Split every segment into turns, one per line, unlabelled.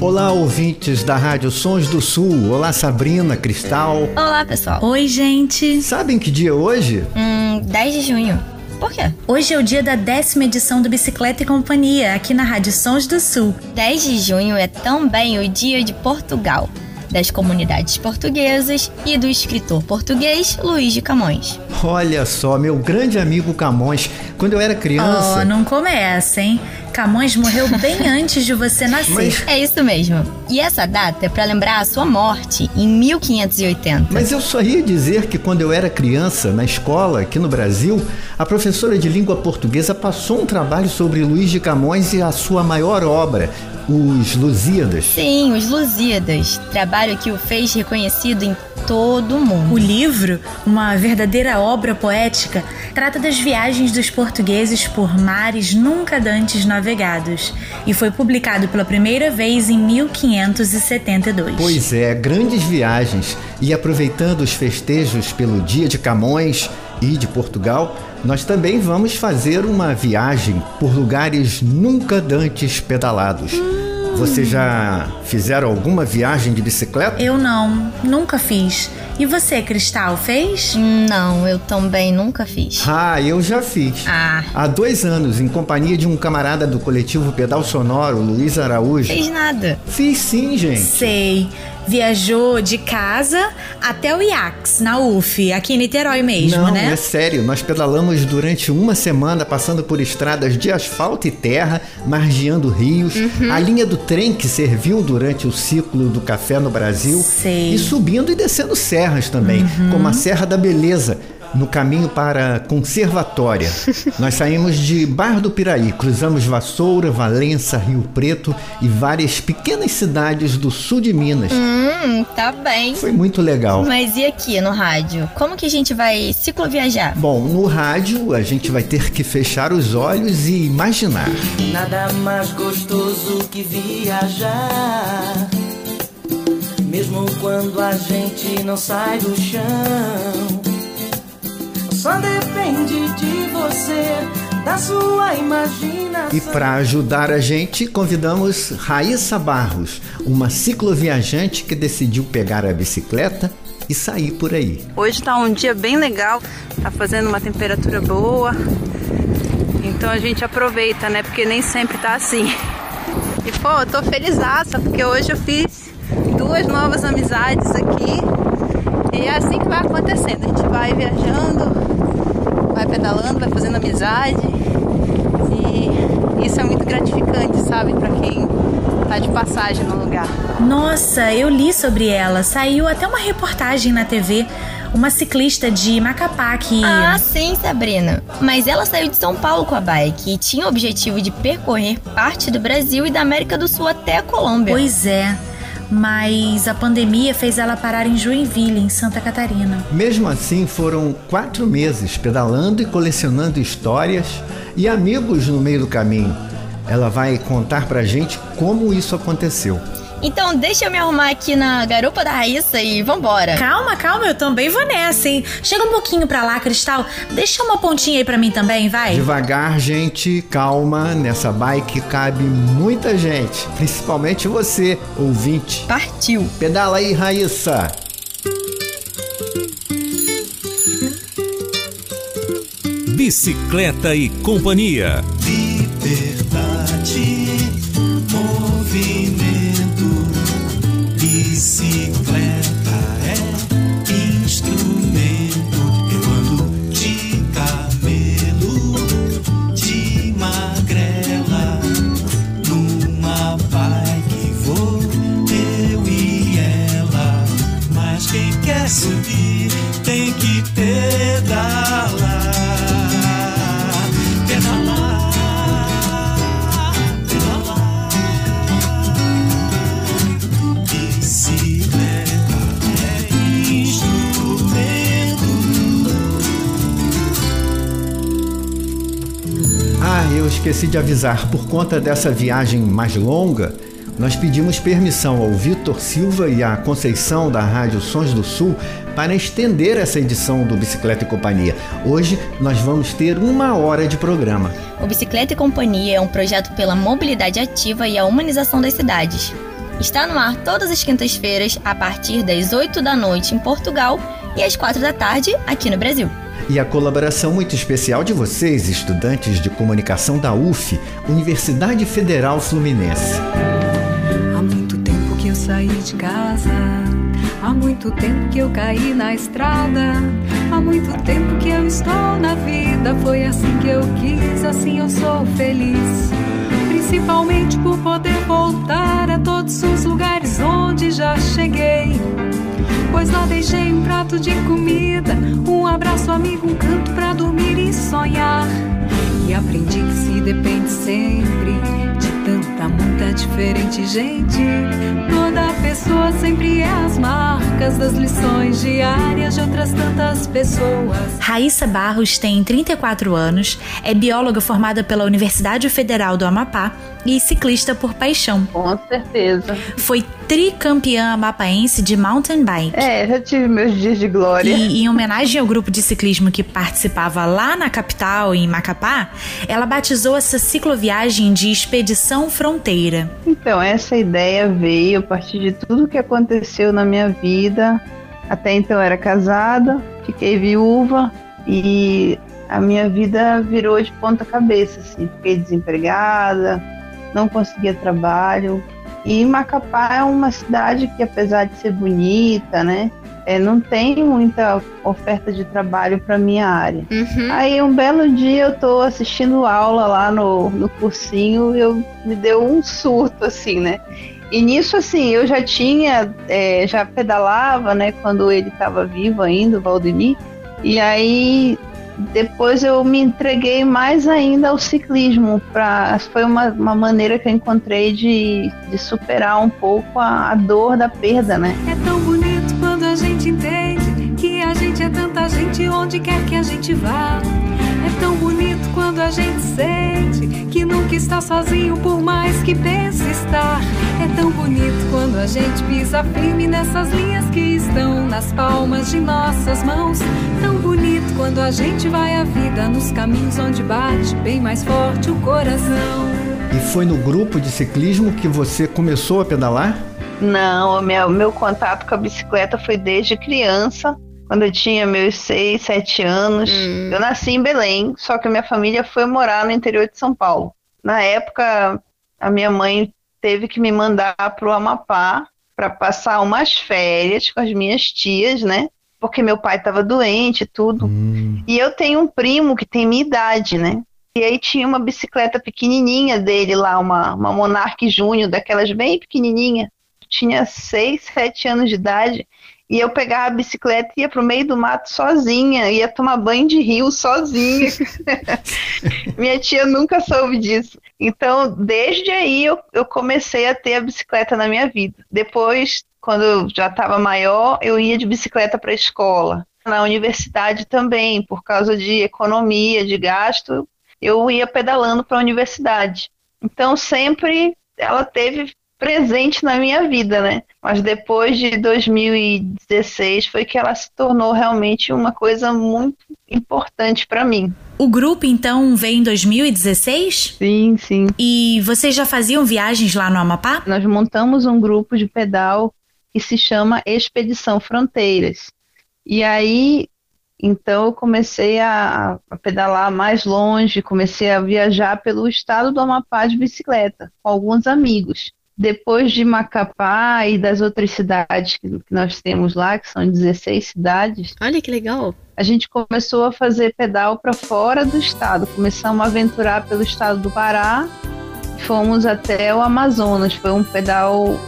Olá, ouvintes da Rádio Sons do Sul. Olá, Sabrina, Cristal.
Olá, pessoal.
Oi, gente.
Sabem que dia é hoje?
Hum, 10 de junho. Por quê?
Hoje é o dia da décima edição do Bicicleta e Companhia, aqui na Rádio Sons do Sul.
10 de junho é também o dia de Portugal, das comunidades portuguesas e do escritor português Luiz de Camões.
Olha só, meu grande amigo Camões, quando eu era criança.
Oh, não começa, hein? Camões morreu bem antes de você nascer.
Mas-
É isso mesmo. E essa data é para lembrar a sua morte em 1580.
Mas eu só ia dizer que quando eu era criança, na escola, aqui no Brasil, a professora de língua portuguesa passou um trabalho sobre Luís de Camões e a sua maior obra, Os Lusíadas.
Sim, os Lusíadas, trabalho que o fez reconhecido em todo o mundo.
O livro, uma verdadeira obra poética, trata das viagens dos portugueses por mares nunca dantes navegados e foi publicado pela primeira vez em 1572.
Pois é, grandes viagens. E aproveitando os festejos pelo Dia de Camões e de Portugal, nós também vamos fazer uma viagem por lugares nunca dantes pedalados. Vocês já fizeram alguma viagem de bicicleta?
Eu não, nunca fiz. E você, Cristal, fez?
Não, eu também nunca fiz.
Ah, eu já fiz.
Ah.
Há dois anos, em companhia de um camarada do coletivo Pedal Sonoro, Luiz Araújo.
Fez nada.
Fiz sim, gente.
Sei. Viajou de casa até o IAX, na UF, aqui em Niterói mesmo,
Não,
né?
é sério. Nós pedalamos durante uma semana, passando por estradas de asfalto e terra, margeando rios,
Uhum.
a linha do trem que serviu durante o ciclo do café no Brasil,
Sei. Uhum.
e subindo e descendo serras também, como a Serra da Beleza. No caminho para Conservatória. Nós saímos de Bar do Piraí, cruzamos Vassoura, Valença, Rio Preto e várias pequenas cidades do sul de Minas.
Hum, tá bem.
Foi muito legal.
Mas e aqui no rádio? Como que a gente vai cicloviajar?
Bom, no rádio a gente vai ter que fechar os olhos e imaginar.
Nada mais gostoso que viajar. Mesmo quando a gente não sai do chão. Só depende de você, da sua imaginação.
E para ajudar a gente, convidamos Raíssa Barros, uma cicloviajante que decidiu pegar a bicicleta e sair por aí.
Hoje tá um dia bem legal, tá fazendo uma temperatura boa. Então a gente aproveita, né? Porque nem sempre tá assim. E pô, eu tô felizaça, porque hoje eu fiz duas novas amizades aqui. E é assim que vai acontecendo. A gente vai viajando, vai pedalando, vai fazendo amizade. E isso é muito gratificante, sabe? Pra quem tá de passagem no lugar.
Nossa, eu li sobre ela. Saiu até uma reportagem na TV. Uma ciclista de Macapá que.
Ah, sim, Sabrina. Mas ela saiu de São Paulo com a bike e tinha o objetivo de percorrer parte do Brasil e da América do Sul até a Colômbia.
Pois é. Mas a pandemia fez ela parar em Joinville, em Santa Catarina.
Mesmo assim, foram quatro meses pedalando e colecionando histórias e amigos no meio do caminho. Ela vai contar pra gente como isso aconteceu.
Então deixa eu me arrumar aqui na garupa da Raíssa e vambora.
Calma, calma, eu também vou nessa, hein? Chega um pouquinho pra lá, Cristal. Deixa uma pontinha aí pra mim também, vai.
Devagar, gente, calma. Nessa bike cabe muita gente, principalmente você, ouvinte.
Partiu.
Pedala aí, Raíssa!
Bicicleta e Companhia.
Liberdade,
esqueci de avisar, por conta dessa viagem mais longa, nós pedimos permissão ao Vitor Silva e à Conceição da Rádio Sons do Sul para estender essa edição do Bicicleta e Companhia. Hoje nós vamos ter uma hora de programa.
O Bicicleta e Companhia é um projeto pela mobilidade ativa e a humanização das cidades. Está no ar todas as quintas-feiras, a partir das 8 da noite em Portugal e às 4 da tarde aqui no Brasil.
E a colaboração muito especial de vocês, estudantes de comunicação da UF, Universidade Federal Fluminense.
Há muito tempo que eu saí de casa. Há muito tempo que eu caí na estrada. Há muito tempo que eu estou na vida. Foi assim que eu quis, assim eu sou feliz. Principalmente por poder voltar a todos os lugares onde já cheguei. Pois lá deixei um prato de comida, um abraço amigo, um canto pra dormir e sonhar. E aprendi que se depende sempre de tanta, muita diferente gente. Toda pessoa sempre é as marcas das lições diárias de outras tantas pessoas.
Raíssa Barros tem 34 anos, é bióloga formada pela Universidade Federal do Amapá e ciclista por paixão.
Com certeza.
Foi tricampeã amapaense de mountain bike.
É, já tive meus dias de glória.
E em homenagem ao grupo de ciclismo que participava lá na capital, em Macapá, ela batizou essa cicloviagem de Expedição Fronteira.
Então, essa ideia veio a partir de tudo que aconteceu na minha vida. Até então era casada, fiquei viúva e a minha vida virou de ponta cabeça, assim. Fiquei desempregada, não conseguia trabalho. E Macapá é uma cidade que, apesar de ser bonita, né, é, não tem muita oferta de trabalho para minha área. Aí um belo dia eu tô assistindo aula lá no, no cursinho e eu me deu um surto, assim, né? E nisso, assim, eu já tinha, é, já pedalava, né, quando ele estava vivo ainda, o Valdemir. E aí depois eu me entreguei mais ainda ao ciclismo. Pra, foi uma, uma maneira que eu encontrei de, de superar um pouco a, a dor da perda, né?
É gente tanta gente onde quer que a gente vá. É tão bonito quando a gente sente que nunca está sozinho por mais que pense estar. É tão bonito quando a gente pisa firme nessas linhas que estão nas palmas de nossas mãos. Tão bonito quando a gente vai a vida nos caminhos onde bate bem mais forte o coração.
E foi no grupo de ciclismo que você começou a pedalar?
Não, o meu, meu contato com a bicicleta foi desde criança, quando eu tinha meus 6, 7 anos. Eu nasci em Belém, só que minha família foi morar no interior de São Paulo. Na época, a minha mãe teve que me mandar para o Amapá para passar umas férias com as minhas tias, né? Porque meu pai estava doente e tudo.
Hum,
E eu tenho um primo que tem minha idade, né? E aí tinha uma bicicleta pequenininha dele lá, uma, uma Monarch Júnior, daquelas bem pequenininha. Tinha 6, 7 anos de idade. E eu pegava a bicicleta e ia pro meio do mato sozinha, ia tomar banho de rio sozinha. Minha tia nunca soube disso. Então, desde aí eu, eu comecei a ter a bicicleta na minha vida. Depois, quando eu já estava maior, eu ia de bicicleta para a escola. Na universidade também, por causa de economia, de gasto, eu ia pedalando para a universidade. Então, sempre ela teve presente na minha vida, né? Mas depois de 2016 foi que ela se tornou realmente uma coisa muito importante para mim.
O grupo então veio em 2016?
Sim, sim.
E vocês já faziam viagens lá no Amapá?
Nós montamos um grupo de pedal que se chama Expedição Fronteiras. E aí, então eu comecei a, a pedalar mais longe, comecei a viajar pelo estado do Amapá de bicicleta com alguns amigos. Depois de Macapá e das outras cidades que que nós temos lá, que são 16 cidades,
Olha que legal.
a gente começou a fazer pedal para fora do estado. Começamos a aventurar pelo estado do Pará, fomos até o Amazonas. Foi um pedal,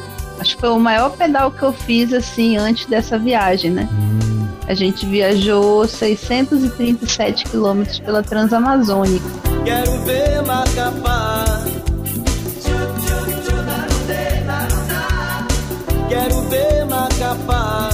acho que foi o maior pedal que eu fiz assim antes dessa viagem, né? A gente viajou 637 quilômetros pela Transamazônica.
Quero ver Macapá. Quero ver Macapá.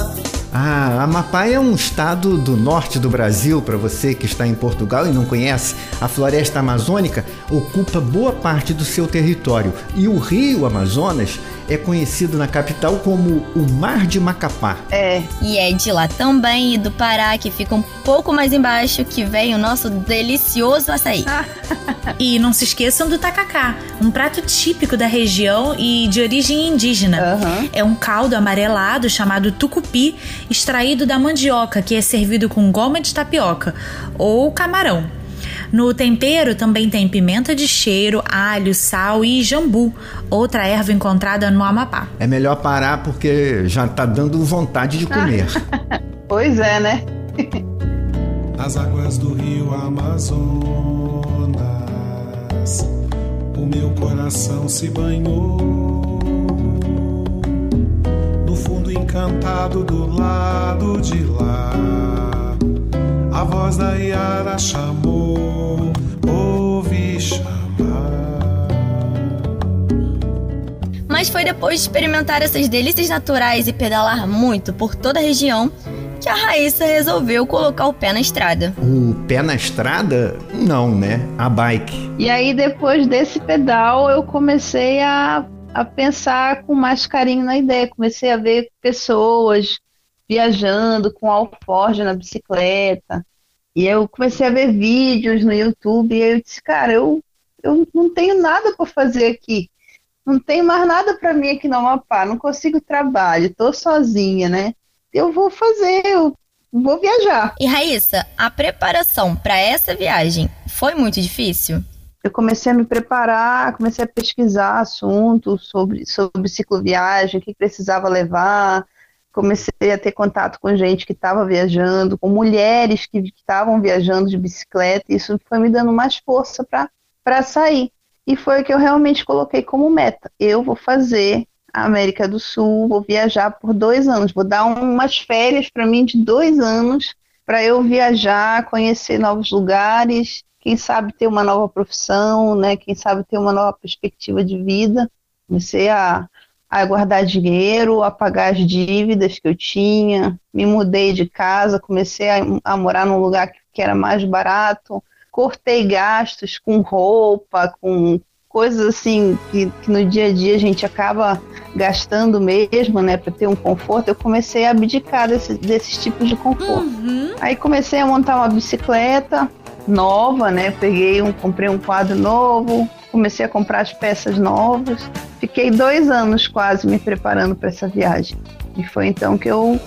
Ah, Amapá é um estado do norte do Brasil. Para você que está em Portugal e não conhece, a floresta amazônica ocupa boa parte do seu território e o rio Amazonas é conhecido na capital como o Mar de Macapá.
É. E é de lá também e do Pará, que fica um pouco mais embaixo, que vem o nosso delicioso açaí.
e não se esqueçam do tacacá, um prato típico da região e de origem indígena. Uhum. É um caldo amarelado chamado tucupi, extraído da mandioca, que é servido com goma de tapioca ou camarão. No tempero também tem pimenta de cheiro, alho, sal e jambu, outra erva encontrada no Amapá.
É melhor parar porque já tá dando vontade de comer.
pois é, né?
As águas do rio Amazonas, o meu coração se banhou. No fundo encantado do lado de lá a voz da Iara chamou, ouvi chamar.
Mas foi depois de experimentar essas delícias naturais e pedalar muito por toda a região que a Raíssa resolveu colocar o pé na estrada.
O pé na estrada? Não, né? A bike.
E aí, depois desse pedal, eu comecei a, a pensar com mais carinho na ideia. Comecei a ver pessoas viajando com alforge na bicicleta. E eu comecei a ver vídeos no YouTube e eu disse, cara, eu, eu não tenho nada para fazer aqui. Não tenho mais nada para mim aqui no Amapá, não consigo trabalho, estou sozinha, né? Eu vou fazer, eu vou viajar.
E Raíssa, a preparação para essa viagem foi muito difícil?
Eu comecei a me preparar, comecei a pesquisar assuntos sobre, sobre cicloviagem, o que precisava levar, comecei a ter contato com gente que estava viajando, com mulheres que estavam viajando de bicicleta, e isso foi me dando mais força para sair. E foi o que eu realmente coloquei como meta. Eu vou fazer a América do Sul, vou viajar por dois anos, vou dar umas férias para mim de dois anos para eu viajar, conhecer novos lugares, quem sabe ter uma nova profissão, né? Quem sabe ter uma nova perspectiva de vida. Comecei a a guardar dinheiro, a pagar as dívidas que eu tinha, me mudei de casa, comecei a, a morar num lugar que, que, era mais barato, cortei gastos com roupa, com coisas assim que, que, no dia a dia a gente acaba gastando mesmo, né, para ter um conforto. Eu comecei a abdicar desse, desses tipos de conforto. Uhum. Aí comecei a montar uma bicicleta nova, né, peguei um, comprei um quadro novo, comecei a comprar as peças novas. Fiquei dois anos quase me preparando para essa viagem. E foi então que eu,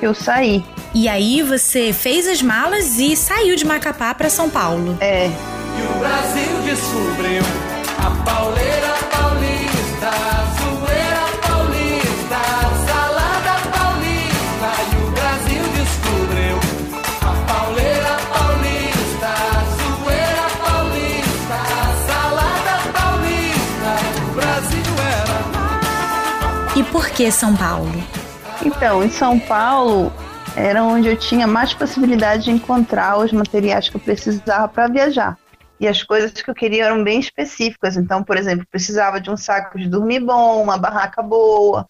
que eu saí.
E aí você fez as malas e saiu de Macapá para São Paulo.
É.
E o Brasil descobriu a pauleira
que São Paulo?
Então, em São Paulo era onde eu tinha mais possibilidade de encontrar os materiais que eu precisava para viajar. E as coisas que eu queria eram bem específicas. Então, por exemplo, precisava de um saco de dormir bom, uma barraca boa.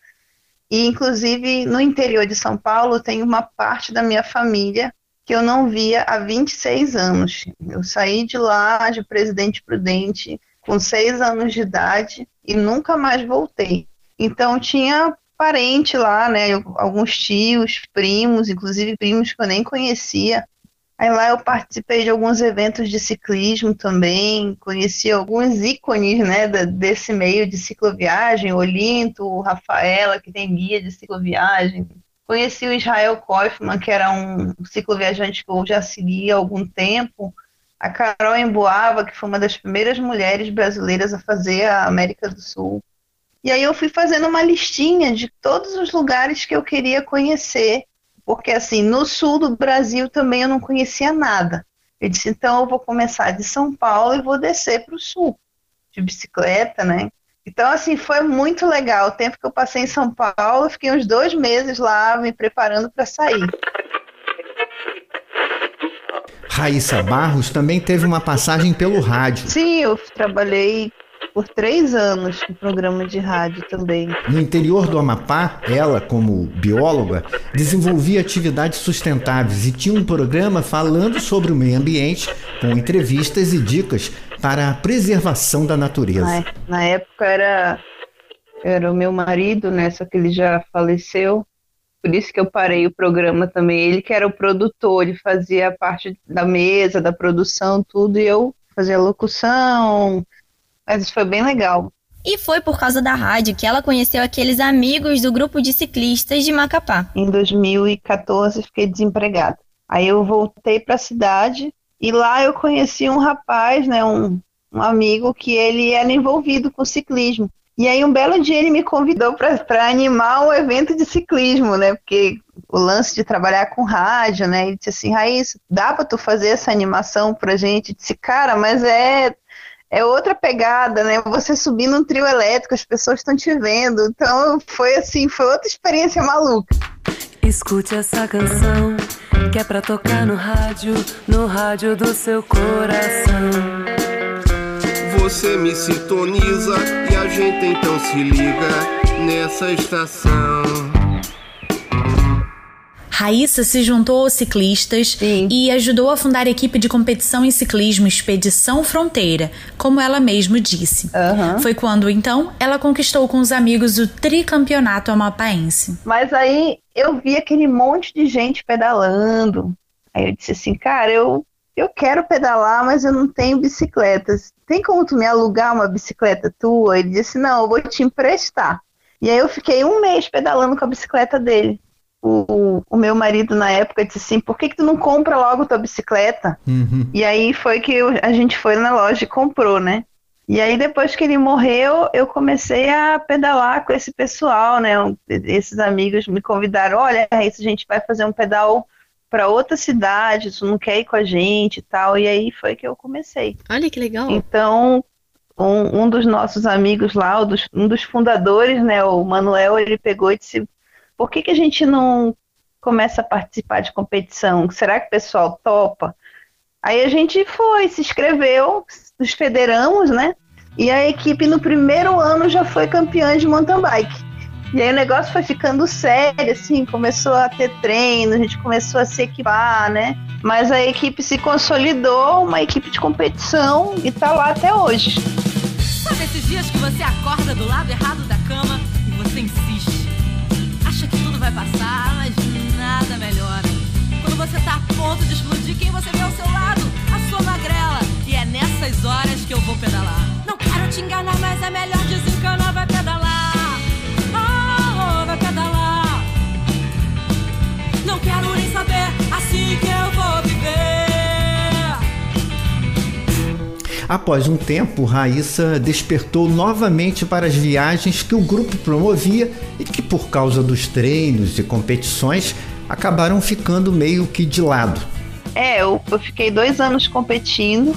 E, inclusive, no interior de São Paulo, tem uma parte da minha família que eu não via há 26 anos. Eu saí de lá, de Presidente Prudente, com seis anos de idade e nunca mais voltei. Então tinha parente lá, né? Alguns tios, primos, inclusive primos que eu nem conhecia. Aí lá eu participei de alguns eventos de ciclismo também, conheci alguns ícones, né, desse meio de cicloviagem, Olinto, Rafaela, que tem guia de cicloviagem. Conheci o Israel Kaufman, que era um cicloviajante que eu já seguia há algum tempo. A Carol Emboava, que foi uma das primeiras mulheres brasileiras a fazer a América do Sul. E aí eu fui fazendo uma listinha de todos os lugares que eu queria conhecer, porque assim, no sul do Brasil também eu não conhecia nada. Eu disse, então eu vou começar de São Paulo e vou descer para o sul, de bicicleta, né? Então, assim, foi muito legal. O tempo que eu passei em São Paulo, eu fiquei uns dois meses lá me preparando para sair.
Raíssa Barros também teve uma passagem pelo rádio.
Sim, eu trabalhei por três anos no programa de rádio também.
No interior do Amapá, ela, como bióloga, desenvolvia atividades sustentáveis e tinha um programa falando sobre o meio ambiente, com entrevistas e dicas para a preservação da natureza.
Na época era era o meu marido, né? Só que ele já faleceu. Por isso que eu parei o programa também. Ele que era o produtor, ele fazia parte da mesa, da produção, tudo, e eu fazia locução. Mas isso foi bem legal.
E foi por causa da rádio que ela conheceu aqueles amigos do grupo de ciclistas de Macapá.
Em 2014 fiquei desempregada. Aí eu voltei para a cidade e lá eu conheci um rapaz, né, um, um amigo que ele era envolvido com ciclismo. E aí um belo dia ele me convidou para animar um evento de ciclismo, né? Porque o lance de trabalhar com rádio, né? Ele disse assim, Raíssa, dá para tu fazer essa animação pra gente? Eu disse, cara, mas é é outra pegada, né? Você subir num trio elétrico, as pessoas estão te vendo. Então foi assim, foi outra experiência maluca.
Escute essa canção que é pra tocar no rádio, no rádio do seu coração.
Você me sintoniza e a gente então se liga nessa estação.
Raíssa se juntou aos ciclistas
Sim.
e ajudou a fundar a equipe de competição em ciclismo Expedição Fronteira, como ela mesma disse.
Aham.
Foi quando, então, ela conquistou com os amigos o tricampeonato amapaense.
Mas aí eu vi aquele monte de gente pedalando. Aí eu disse assim, cara, eu, eu quero pedalar, mas eu não tenho bicicletas. Tem como tu me alugar uma bicicleta tua? Ele disse, não, eu vou te emprestar. E aí eu fiquei um mês pedalando com a bicicleta dele. O, o meu marido na época disse assim, por que, que tu não compra logo tua bicicleta?
Uhum.
E aí foi que eu- a gente foi na loja e comprou, né? E aí depois que ele morreu, eu comecei a pedalar com esse pessoal, né? Esses amigos me convidaram, olha, Raíssa, a gente vai fazer um pedal para outra cidade, tu não quer ir com a gente e tal. E aí foi que eu comecei.
Olha que legal.
Então, um, um dos nossos amigos lá, um dos, um dos fundadores, né, o Manuel, ele pegou e disse, por que, que a gente não começa a participar de competição? Será que o pessoal topa? Aí a gente foi, se inscreveu, nos federamos, né? E a equipe no primeiro ano já foi campeã de mountain bike. E aí o negócio foi ficando sério, assim, começou a ter treino, a gente começou a se equipar, né? Mas a equipe se consolidou, uma equipe de competição, e tá lá até hoje.
Sabe esses dias que você acorda do lado errado da cama e você insiste? Vai passar, mas nada melhora. Quando você tá a ponto de explodir, quem você vê ao seu lado? A sua magrela. E é nessas horas que eu vou pedalar. Não quero te enganar, mas é melhor desencanar, vai pedalar. Oh, vai pedalar. Não quero nem saber, assim que eu
Após um tempo, Raíssa despertou novamente para as viagens que o grupo promovia e que, por causa dos treinos e competições, acabaram ficando meio que de lado.
É, eu, eu fiquei dois anos competindo.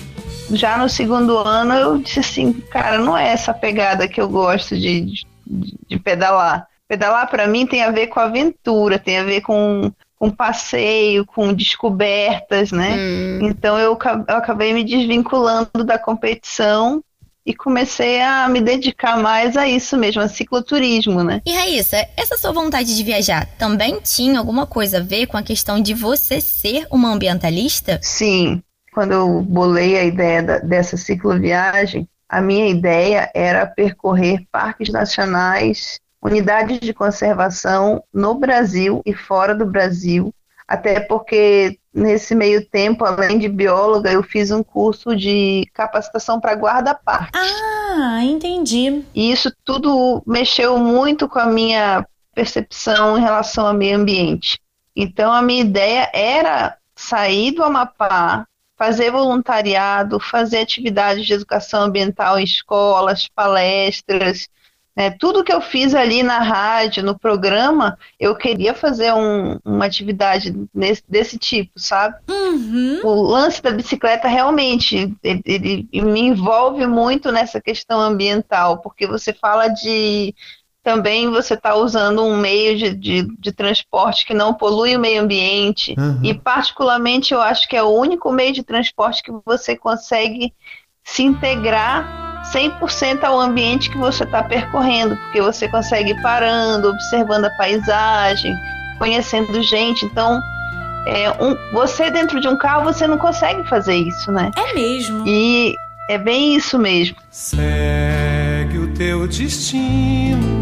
Já no segundo ano eu disse assim, cara, não é essa pegada que eu gosto de, de, de pedalar. Pedalar para mim tem a ver com aventura, tem a ver com, com passeio, com descobertas, né? Então eu, eu acabei me desvinculando da competição e comecei a me dedicar mais a isso mesmo, a cicloturismo, né?
E Raíssa, essa sua vontade de viajar também tinha alguma coisa a ver com a questão de você ser uma ambientalista?
Sim, quando eu bolei a ideia da- dessa cicloviagem, a minha ideia era percorrer parques nacionais, unidades de conservação no Brasil e fora do Brasil, até porque nesse meio tempo, além de bióloga, eu fiz um curso de capacitação para guarda-parque.
Ah, entendi.
E isso tudo mexeu muito com a minha percepção em relação ao meio ambiente. Então, a minha ideia era sair do Amapá, fazer voluntariado, fazer atividades de educação ambiental em escolas, palestras. Né? Tudo que eu fiz ali na rádio, no programa, eu queria fazer um- uma atividade nesse- desse tipo, sabe?
Uhum.
o lance da bicicleta realmente ele, ele me envolve muito nessa questão ambiental, porque você fala de também você está usando um meio de, de, de transporte que não polui o meio ambiente.
Uhum.
E particularmente eu acho que é o único meio de transporte que você consegue se integrar 100% ao ambiente que você está percorrendo, porque você consegue ir parando, observando a paisagem, conhecendo gente. Então, é, um, você dentro de um carro você não consegue fazer isso, né?
É mesmo.
E é bem isso mesmo.
Segue o teu destino.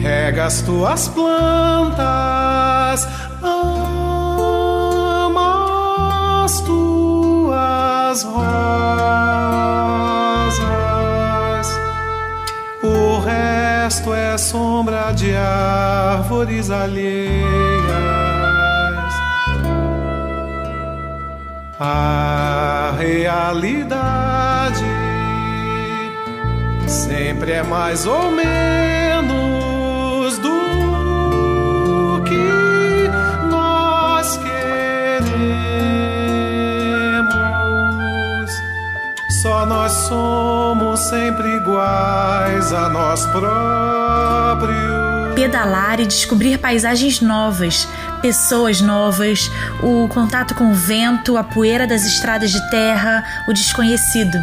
Rega as tuas plantas, ama sombra de árvores alheias. A realidade sempre é mais ou menos nós somos sempre iguais a nós próprios.
Pedalar e descobrir paisagens novas pessoas novas, o contato com o vento, a poeira das estradas de terra, o desconhecido.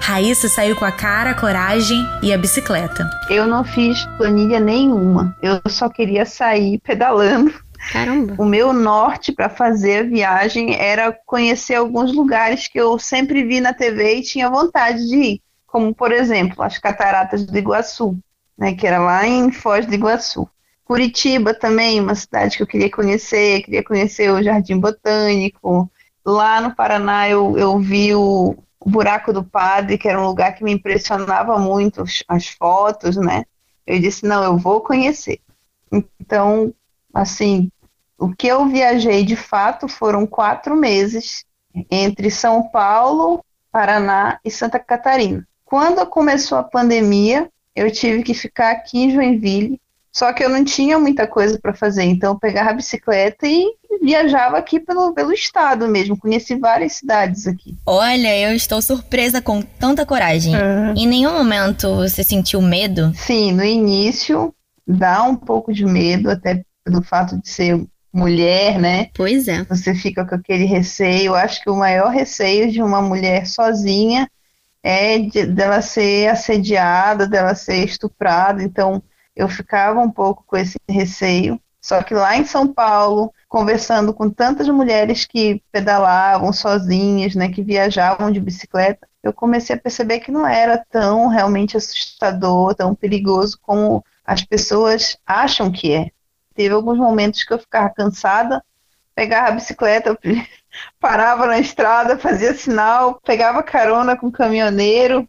Raíssa saiu com a cara, a coragem e a bicicleta.
Eu não fiz planilha nenhuma. Eu só queria sair pedalando.
Caramba.
O meu norte para fazer a viagem era conhecer alguns lugares que eu sempre vi na TV e tinha vontade de ir, como por exemplo, as Cataratas do Iguaçu, né, que era lá em Foz do Iguaçu. Curitiba também, uma cidade que eu queria conhecer, queria conhecer o Jardim Botânico. Lá no Paraná eu, eu vi o, o Buraco do Padre, que era um lugar que me impressionava muito, as fotos, né? Eu disse, não, eu vou conhecer. Então, assim, o que eu viajei de fato foram quatro meses entre São Paulo, Paraná e Santa Catarina. Quando começou a pandemia, eu tive que ficar aqui em Joinville só que eu não tinha muita coisa para fazer, então eu pegava a bicicleta e viajava aqui pelo, pelo estado mesmo. Conheci várias cidades aqui.
Olha, eu estou surpresa com tanta coragem. Uhum. Em nenhum momento você sentiu medo?
Sim, no início dá um pouco de medo, até pelo fato de ser mulher, né?
Pois é.
Você fica com aquele receio. Eu acho que o maior receio de uma mulher sozinha é de, dela ser assediada, dela ser estuprada. Então, eu ficava um pouco com esse receio. Só que lá em São Paulo, conversando com tantas mulheres que pedalavam sozinhas, né, que viajavam de bicicleta, eu comecei a perceber que não era tão realmente assustador, tão perigoso como as pessoas acham que é. Teve alguns momentos que eu ficava cansada, pegava a bicicleta, parava na estrada, fazia sinal, pegava carona com o caminhoneiro.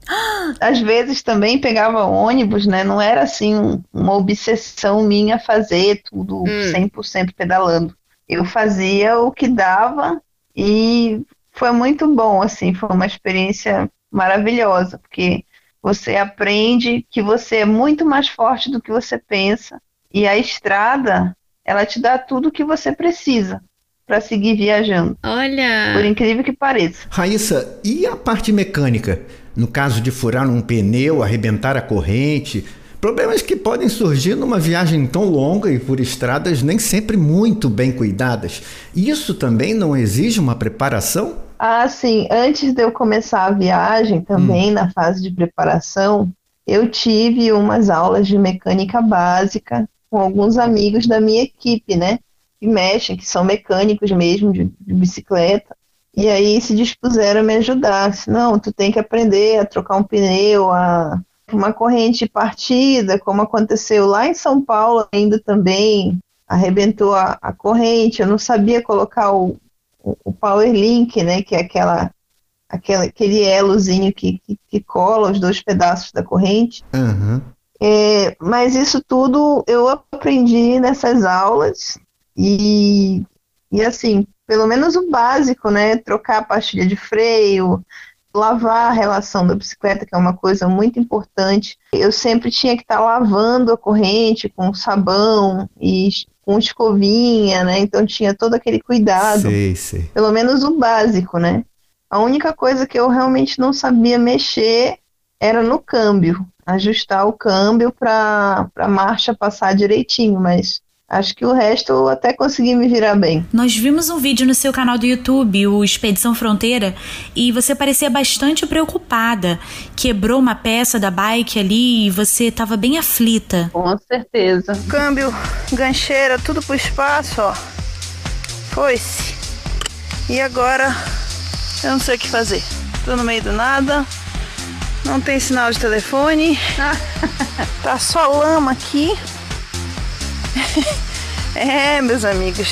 Às vezes também pegava ônibus, né? Não era assim uma obsessão minha fazer tudo hum. 100% pedalando. Eu fazia o que dava e foi muito bom, assim, foi uma experiência maravilhosa, porque você aprende que você é muito mais forte do que você pensa e a estrada, ela te dá tudo o que você precisa para seguir viajando.
Olha!
Por incrível que pareça.
Raíssa, e a parte mecânica? No caso de furar um pneu, arrebentar a corrente, problemas que podem surgir numa viagem tão longa e por estradas nem sempre muito bem cuidadas. Isso também não exige uma preparação?
Ah, sim. Antes de eu começar a viagem, também hum. na fase de preparação, eu tive umas aulas de mecânica básica com alguns amigos da minha equipe, né? que mexem, que são mecânicos mesmo de, de bicicleta. E aí se dispuseram a me ajudar. Não, tu tem que aprender a trocar um pneu, a uma corrente partida, como aconteceu lá em São Paulo ainda também, arrebentou a, a corrente, eu não sabia colocar o, o, o Power Link, né, que é aquela, aquela, aquele elozinho que, que, que, cola os dois pedaços da corrente.
Uhum.
É, mas isso tudo eu aprendi nessas aulas e, e assim, pelo menos o básico, né? Trocar a pastilha de freio, lavar a relação da bicicleta, que é uma coisa muito importante. Eu sempre tinha que estar tá lavando a corrente com sabão e com escovinha, né? Então tinha todo aquele cuidado.
Sei, sei.
Pelo menos o básico, né? A única coisa que eu realmente não sabia mexer era no câmbio, ajustar o câmbio para a marcha passar direitinho, mas Acho que o resto eu até consegui me virar bem.
Nós vimos um vídeo no seu canal do YouTube, o Expedição Fronteira, e você parecia bastante preocupada. Quebrou uma peça da bike ali e você estava bem aflita.
Com certeza. Câmbio, gancheira, tudo pro espaço, ó. Foi-se. E agora eu não sei o que fazer. Tô no meio do nada. Não tem sinal de telefone. tá só lama aqui. é, meus amigos.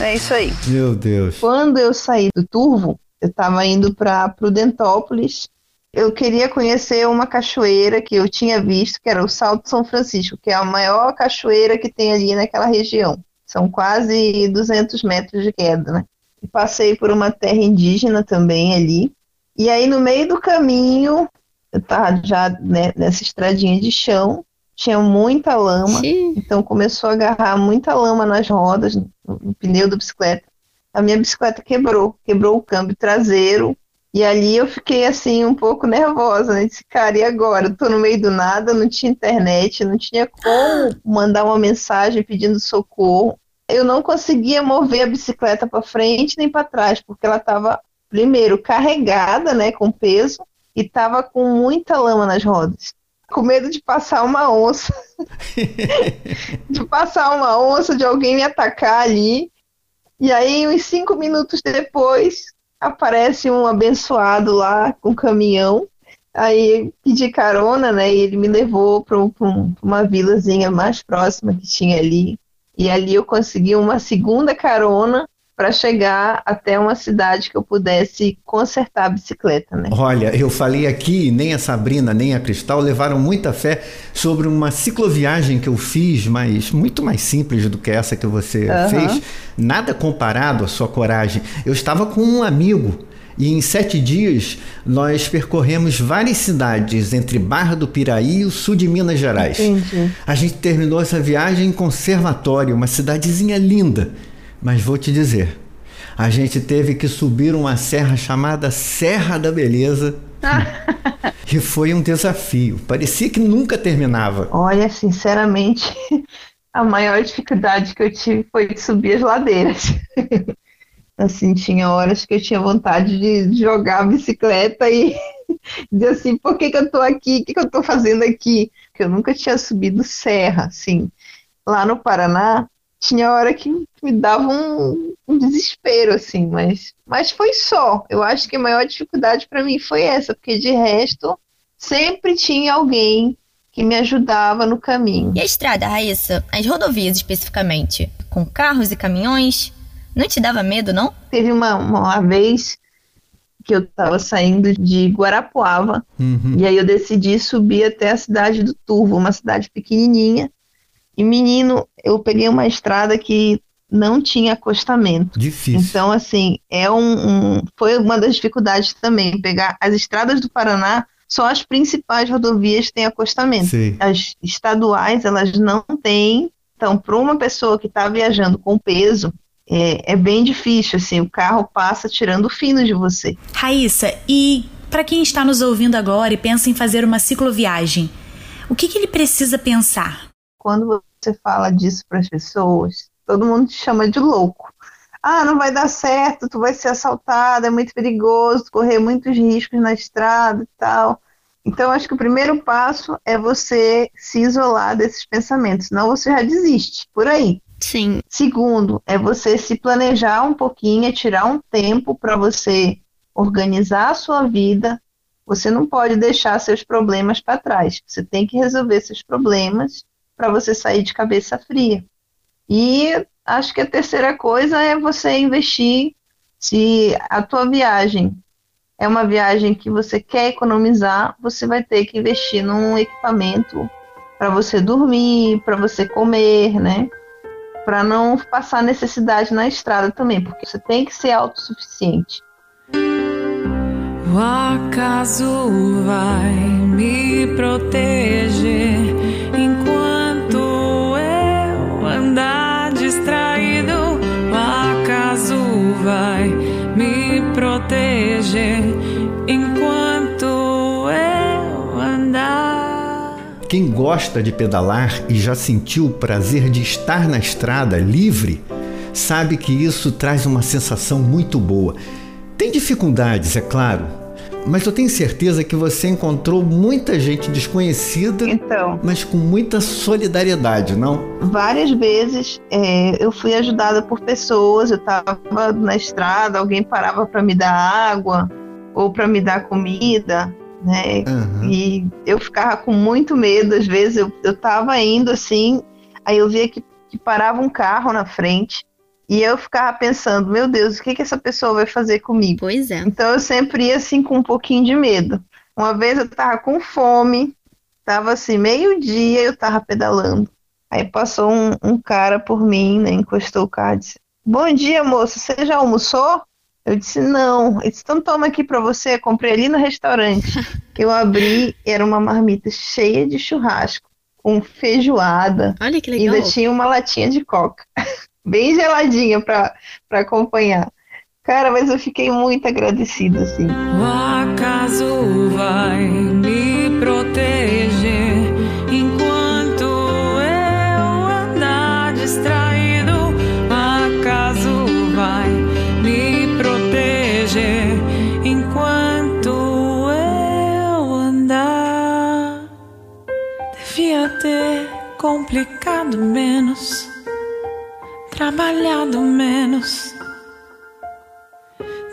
É isso aí.
Meu Deus.
Quando eu saí do Turvo, eu estava indo para Prudentópolis. Eu queria conhecer uma cachoeira que eu tinha visto, que era o Salto São Francisco, que é a maior cachoeira que tem ali naquela região. São quase 200 metros de queda, né? E passei por uma terra indígena também ali. E aí, no meio do caminho, eu estava já né, nessa estradinha de chão, tinha muita lama, Sim. então começou a agarrar muita lama nas rodas, no, no pneu da bicicleta. A minha bicicleta quebrou, quebrou o câmbio traseiro, e ali eu fiquei assim um pouco nervosa, né? Disse, cara, e agora? Eu tô no meio do nada, não tinha internet, não tinha como mandar uma mensagem pedindo socorro. Eu não conseguia mover a bicicleta para frente nem para trás, porque ela estava primeiro carregada, né, com peso, e estava com muita lama nas rodas com medo de passar uma onça. de passar uma onça, de alguém me atacar ali. E aí, uns cinco minutos depois, aparece um abençoado lá com um caminhão. Aí pedi carona, né? E ele me levou para uma vilazinha mais próxima que tinha ali. E ali eu consegui uma segunda carona para chegar até uma cidade que eu pudesse consertar a bicicleta, né?
Olha, eu falei aqui, nem a Sabrina nem a Cristal levaram muita fé sobre uma cicloviagem que eu fiz, mas muito mais simples do que essa que você uhum. fez. Nada comparado à sua coragem. Eu estava com um amigo e em sete dias nós percorremos várias cidades entre Barra do Piraí e o sul de Minas Gerais. Entendi. A gente terminou essa viagem em Conservatório, uma cidadezinha linda. Mas vou te dizer, a gente teve que subir uma serra chamada Serra da Beleza. e foi um desafio. Parecia que nunca terminava.
Olha, sinceramente, a maior dificuldade que eu tive foi de subir as ladeiras. assim, tinha horas que eu tinha vontade de jogar a bicicleta e dizer assim, por que, que eu tô aqui? O que, que eu tô fazendo aqui? Porque eu nunca tinha subido serra, assim. Lá no Paraná, tinha hora que me dava um, um, desespero, assim, mas, mas foi só. Eu acho que a maior dificuldade para mim foi essa, porque de resto, sempre tinha alguém que me ajudava no caminho.
E a estrada, Raíssa? As rodovias especificamente? Com carros e caminhões? Não te dava medo, não?
Teve uma, uma vez que eu estava saindo de Guarapuava uhum. e aí eu decidi subir até a cidade do Turvo, uma cidade pequenininha, e menino, eu peguei uma estrada que não tinha acostamento.
Difícil.
Então, assim, é um, um, foi uma das dificuldades também. Pegar as estradas do Paraná, só as principais rodovias têm acostamento. Sim. As estaduais, elas não têm. Então, para uma pessoa que está viajando com peso, é, é, bem difícil, assim, o carro passa tirando o fino de você.
Raíssa, e para quem está nos ouvindo agora e pensa em fazer uma cicloviagem, o que, que ele precisa pensar?
Quando você fala disso para as pessoas, todo mundo te chama de louco. Ah, não vai dar certo, tu vai ser assaltado, é muito perigoso, correr muitos riscos na estrada e tal. Então, acho que o primeiro passo é você se isolar desses pensamentos, senão você já desiste por aí.
Sim.
Segundo, é você se planejar um pouquinho, é tirar um tempo para você organizar a sua vida. Você não pode deixar seus problemas para trás. Você tem que resolver seus problemas para você sair de cabeça fria. E acho que a terceira coisa é você investir se a tua viagem é uma viagem que você quer economizar, você vai ter que investir num equipamento para você dormir, para você comer, né? Para não passar necessidade na estrada também, porque você tem que ser autossuficiente.
O acaso vai me proteger
gosta de pedalar e já sentiu o prazer de estar na estrada livre, sabe que isso traz uma sensação muito boa. Tem dificuldades, é claro, mas eu tenho certeza que você encontrou muita gente desconhecida,
então,
mas com muita solidariedade, não?
Várias vezes é, eu fui ajudada por pessoas, eu estava na estrada, alguém parava para me dar água ou para me dar comida. Né? Uhum. E eu ficava com muito medo, às vezes eu, eu tava indo assim, aí eu via que, que parava um carro na frente. E eu ficava pensando, meu Deus, o que, que essa pessoa vai fazer comigo?
Pois é.
Então eu sempre ia assim com um pouquinho de medo. Uma vez eu tava com fome, tava assim, meio-dia eu tava pedalando. Aí passou um, um, cara por mim, né? Encostou o carro e disse: Bom dia, moço, você já almoçou? Eu disse: Não. Ele disse: Então toma aqui para você. Eu comprei ali no restaurante. eu abri, era uma marmita cheia de churrasco, com feijoada.
Olha que legal.
Ainda tinha uma latinha de coca, bem geladinha para acompanhar. Cara, mas eu fiquei muito agradecida, assim.
O acaso vai me proteger Ter complicado menos, trabalhado menos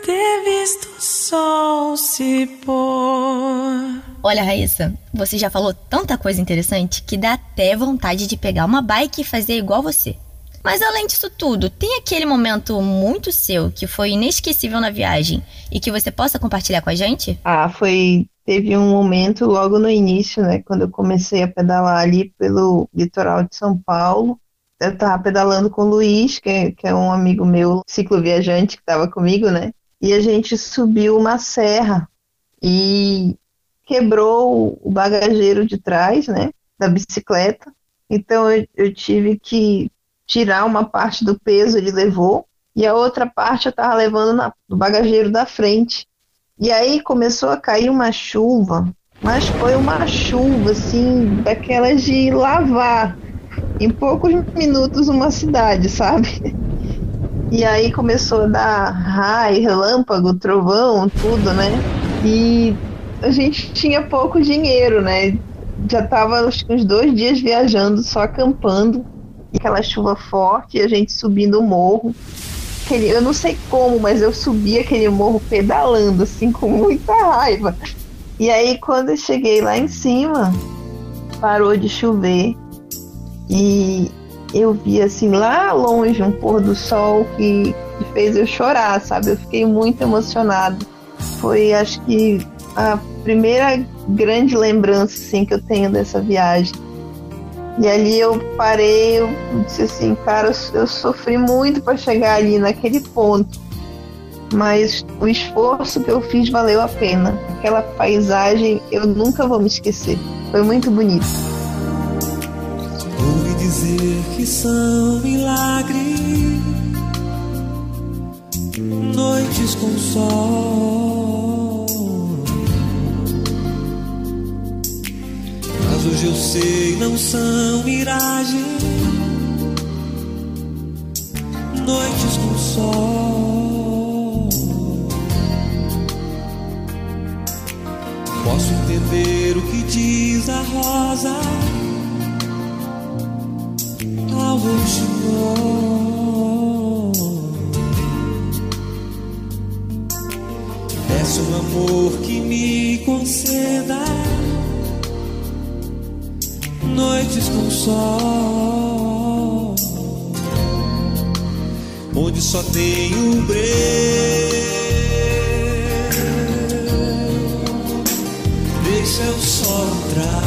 ter visto o sol se pôr.
Olha, Raíssa, você já falou tanta coisa interessante que dá até vontade de pegar uma bike e fazer igual você. Mas além disso tudo, tem aquele momento muito seu que foi inesquecível na viagem e que você possa compartilhar com a gente?
Ah, foi. Teve um momento logo no início, né? Quando eu comecei a pedalar ali pelo litoral de São Paulo. Eu tava pedalando com o Luiz, que é, que é um amigo meu, cicloviajante, que estava comigo, né? e a gente subiu uma serra e quebrou o bagageiro de trás, né, da bicicleta. Então eu, eu tive que tirar uma parte do peso ele levou e a outra parte eu estava levando na, bagageiro da frente. E aí começou a cair uma chuva, mas foi uma chuva assim daquelas de lavar em poucos minutos uma cidade, sabe? E aí começou a dar raio, relâmpago, trovão, tudo, né? E a gente tinha pouco dinheiro, né? Já tava uns dois dias viajando, só acampando. Aquela chuva forte, e a gente subindo o morro. Aquele, eu não sei como, mas eu subi aquele morro pedalando, assim, com muita raiva. E aí, quando eu cheguei lá em cima, parou de chover. E eu vi assim lá longe um pôr do sol que, que fez eu chorar, sabe? Eu fiquei muito emocionado. Foi, acho que, a primeira grande lembrança assim, que eu tenho dessa viagem. E ali eu parei, eu disse assim, cara, eu sofri muito para chegar ali naquele ponto, mas o esforço que eu fiz valeu a pena. Aquela paisagem eu nunca vou me esquecer. Foi muito bonito
dizer que são milagres, noites com sol. Mas hoje eu sei, não são miragens, noites com sol. Posso entender o que diz a rosa Peço um amor que me conceda noites com sol, onde só tenho breu. Deixa o sol entrar.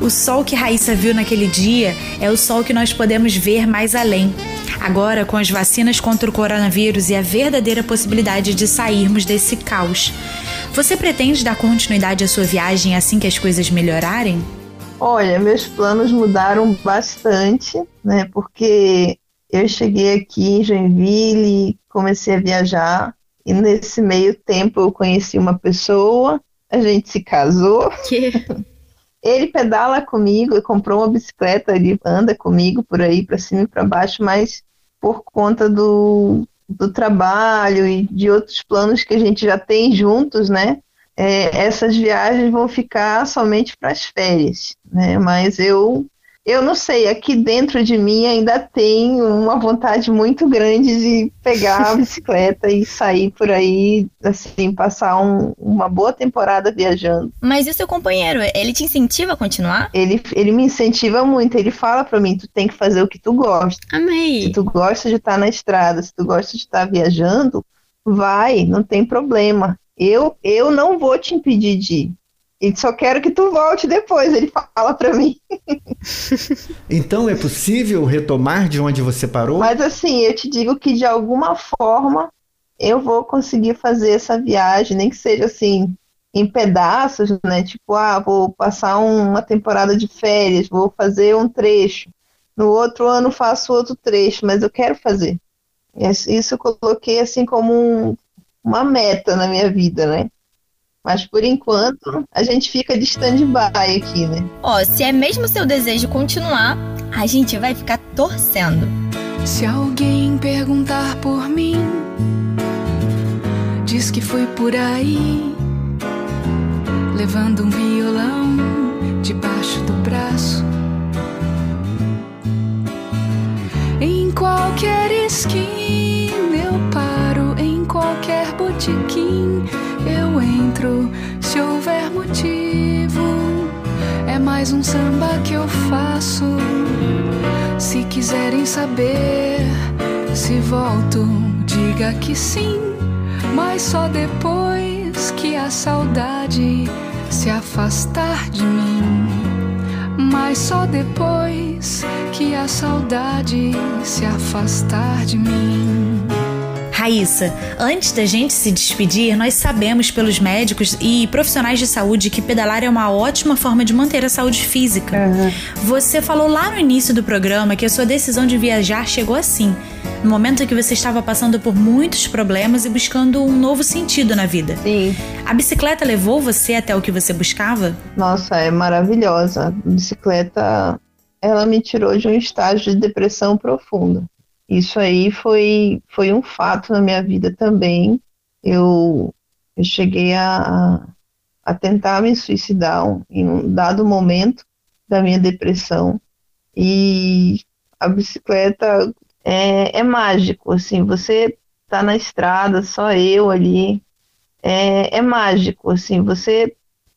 O sol que Raíssa viu naquele dia é o sol que nós podemos ver mais além. Agora, com as vacinas contra o coronavírus e a verdadeira possibilidade de sairmos desse caos, você pretende dar continuidade à sua viagem assim que as coisas melhorarem?
Olha, meus planos mudaram bastante, né? Porque eu cheguei aqui em Joinville, comecei a viajar e nesse meio tempo eu conheci uma pessoa, a gente se casou.
Que?
Ele pedala comigo, comprou uma bicicleta, ele anda comigo por aí, para cima e para baixo, mas por conta do, do trabalho e de outros planos que a gente já tem juntos, né? É, essas viagens vão ficar somente para as férias, né? Mas eu eu não sei, aqui dentro de mim ainda tem uma vontade muito grande de pegar a bicicleta e sair por aí, assim, passar um, uma boa temporada viajando.
Mas e o seu companheiro, ele te incentiva a continuar?
Ele, ele me incentiva muito, ele fala para mim, tu tem que fazer o que tu gosta.
Amei.
Se tu gosta de estar na estrada, se tu gosta de estar viajando, vai, não tem problema. Eu, eu não vou te impedir de ir. E só quero que tu volte depois, ele fala para mim.
então é possível retomar de onde você parou?
Mas assim, eu te digo que de alguma forma eu vou conseguir fazer essa viagem, nem que seja assim, em pedaços, né? Tipo, ah, vou passar uma temporada de férias, vou fazer um trecho. No outro ano faço outro trecho, mas eu quero fazer. Isso eu coloquei assim como um, uma meta na minha vida, né? Mas por enquanto, a gente fica de stand-by aqui, né?
Ó, se é mesmo seu desejo continuar, a gente vai ficar torcendo.
Se alguém perguntar por mim, diz que fui por aí, levando um violão debaixo do braço. Em qualquer esquina eu paro, em qualquer botequim eu entro se houver motivo. É mais um samba que eu faço. Se quiserem saber se volto, diga que sim, mas só depois que a saudade se afastar de mim. Mas só depois que a saudade se afastar de mim.
Raíssa, antes da gente se despedir, nós sabemos pelos médicos e profissionais de saúde que pedalar é uma ótima forma de manter a saúde física. Uhum. Você falou lá no início do programa que a sua decisão de viajar chegou assim, no momento em que você estava passando por muitos problemas e buscando um novo sentido na vida.
Sim.
A bicicleta levou você até o que você buscava?
Nossa, é maravilhosa. A bicicleta, ela me tirou de um estágio de depressão profunda. Isso aí foi, foi um fato na minha vida também. Eu, eu cheguei a, a tentar me suicidar em um dado momento da minha depressão. E a bicicleta é, é mágico, assim, você tá na estrada, só eu ali, é, é mágico, assim, você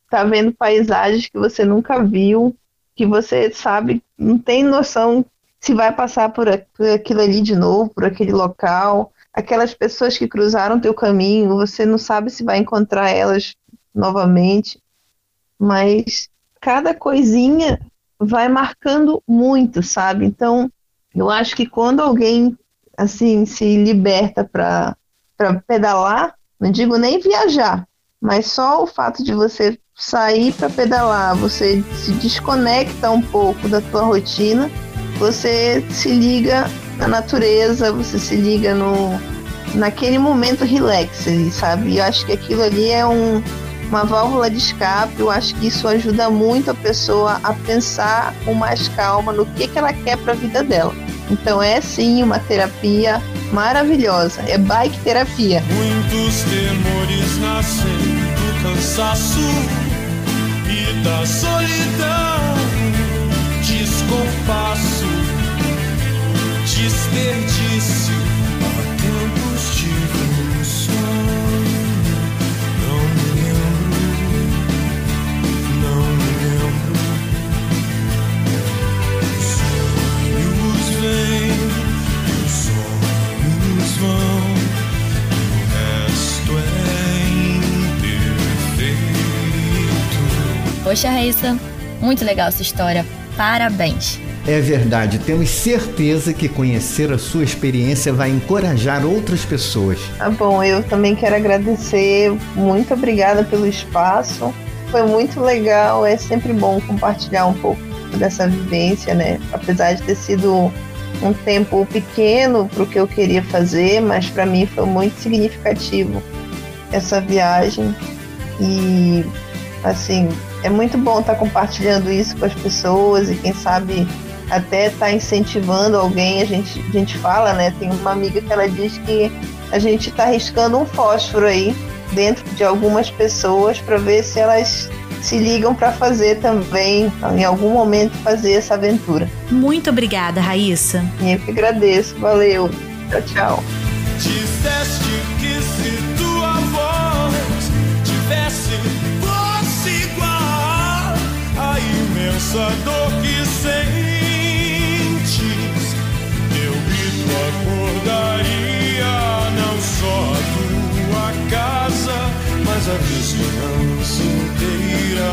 tá vendo paisagens que você nunca viu, que você sabe, não tem noção se vai passar por, aquilo ali de novo, por aquele local. Aquelas pessoas que cruzaram teu caminho, você não sabe se vai encontrar elas novamente, mas cada coisinha vai marcando muito, sabe? Então, eu acho que quando alguém assim se liberta para pedalar, não digo nem viajar, mas só o fato de você sair para pedalar, você se desconecta um pouco da tua rotina você se liga na natureza, você se liga no naquele momento relax sabe? Eu acho que aquilo ali é um, uma válvula de escape. Eu acho que isso ajuda muito a pessoa a pensar com mais calma no que, que ela quer para a vida dela. Então é sim uma terapia maravilhosa. É bike terapia.
Muitos temores nascem do cansaço e da solidão. Descompasso desperdício. Há tempos sonho, não me lembro, não me lembro. Os sonhos vêm, os sonhos vão, o resto é.
Poxa, Raíssa, muito legal essa história. Parabéns!
É verdade, temos certeza que conhecer a sua experiência vai encorajar outras pessoas.
Tá bom, eu também quero agradecer. Muito obrigada pelo espaço. Foi muito legal, é sempre bom compartilhar um pouco dessa vivência, né? Apesar de ter sido um tempo pequeno para o que eu queria fazer, mas para mim foi muito significativo essa viagem. E assim, é muito bom estar compartilhando isso com as pessoas e quem sabe até está incentivando alguém, a gente, a gente fala, né? Tem uma amiga que ela diz que a gente está arriscando um fósforo aí dentro de algumas pessoas para ver se elas se ligam para fazer também, em algum momento, fazer essa aventura.
Muito obrigada, Raíssa.
Eu que agradeço. Valeu. Tchau, tchau.
Imensa dor que sentes, teu grito acordaria não só a tua casa, mas a vizinhança inteira.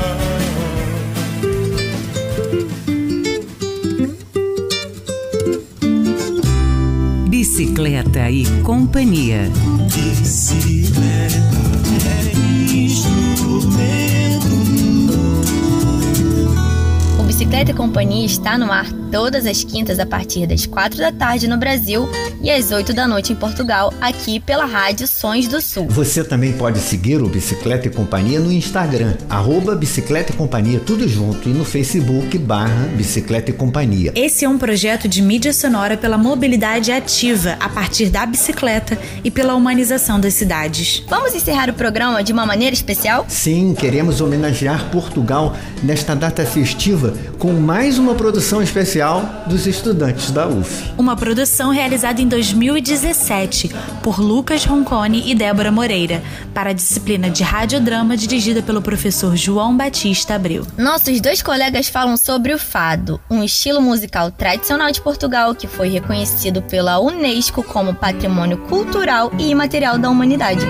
Bicicleta e Companhia.
Bicicleta é instrumento.
Bicicleta e Companhia está no ar todas as quintas a partir das 4 da tarde no Brasil e às 8 da noite em Portugal, aqui pela Rádio Sons do Sul.
Você também pode seguir o Bicicleta e Companhia no Instagram, arroba Bicicleta e Companhia, tudo junto, e no Facebook, barra Bicicleta e Companhia.
Esse é um projeto de mídia sonora pela mobilidade ativa a partir da bicicleta e pela humanização das cidades.
Vamos encerrar o programa de uma maneira especial?
Sim, queremos homenagear Portugal nesta data festiva com mais uma produção especial dos estudantes da UF.
Uma produção realizada em 2017 por Lucas Roncone e Débora Moreira, para a disciplina de radiodrama dirigida pelo professor João Batista Abreu.
Nossos dois colegas falam sobre o fado, um estilo musical tradicional de Portugal que foi reconhecido pela Unesco como Patrimônio Cultural e Imaterial da Humanidade.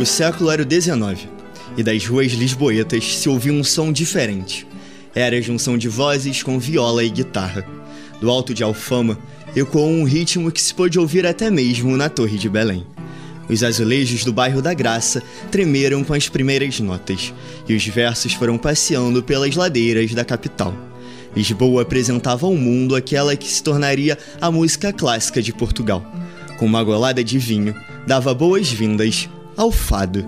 O século era o XIX, e das ruas lisboetas se ouvia um som diferente. Era a junção de vozes com viola e guitarra. Do alto de Alfama ecoou um ritmo que se pôde ouvir até mesmo na Torre de Belém. Os azulejos do bairro da Graça tremeram com as primeiras notas, e os versos foram passeando pelas ladeiras da capital. Lisboa apresentava ao mundo aquela que se tornaria a música clássica de Portugal. Com uma golada de vinho, dava boas-vindas ao fado.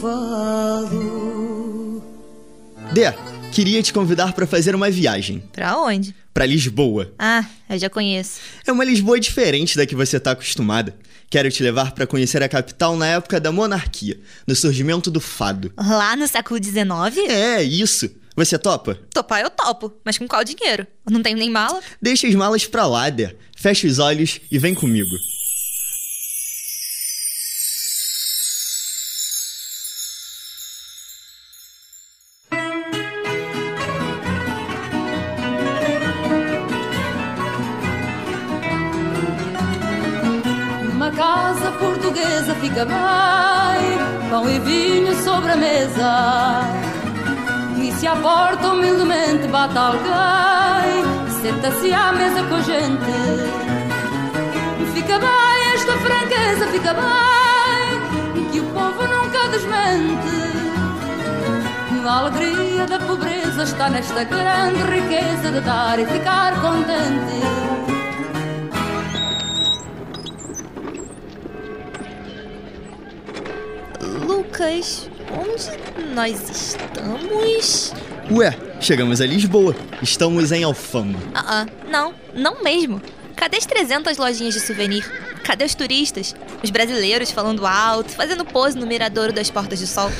Fado.
Queria te convidar para fazer uma viagem.
Pra onde?
Para Lisboa.
Ah, eu já conheço.
É uma Lisboa diferente da que você está acostumada. Quero te levar para conhecer a capital na época da monarquia, no surgimento do fado.
Lá no século XIX?
É, isso. Você topa?
Topar eu topo, mas com qual dinheiro? Eu não tenho nem mala.
Deixa as malas pra lá, Dé. Fecha os olhos e vem comigo.
Bate alguém, senta-se à mesa com a gente. Fica bem esta franqueza, fica bem, que o povo nunca desmente. A alegria da pobreza está nesta grande riqueza de dar e ficar contente.
Lucas, onde nós estamos?
Ué, chegamos a Lisboa. Estamos em Alfama.
Ah, ah, não, não mesmo. Cadê as 300 lojinhas de souvenir? Cadê os turistas? Os brasileiros falando alto, fazendo pose no miradouro das Portas do Sol?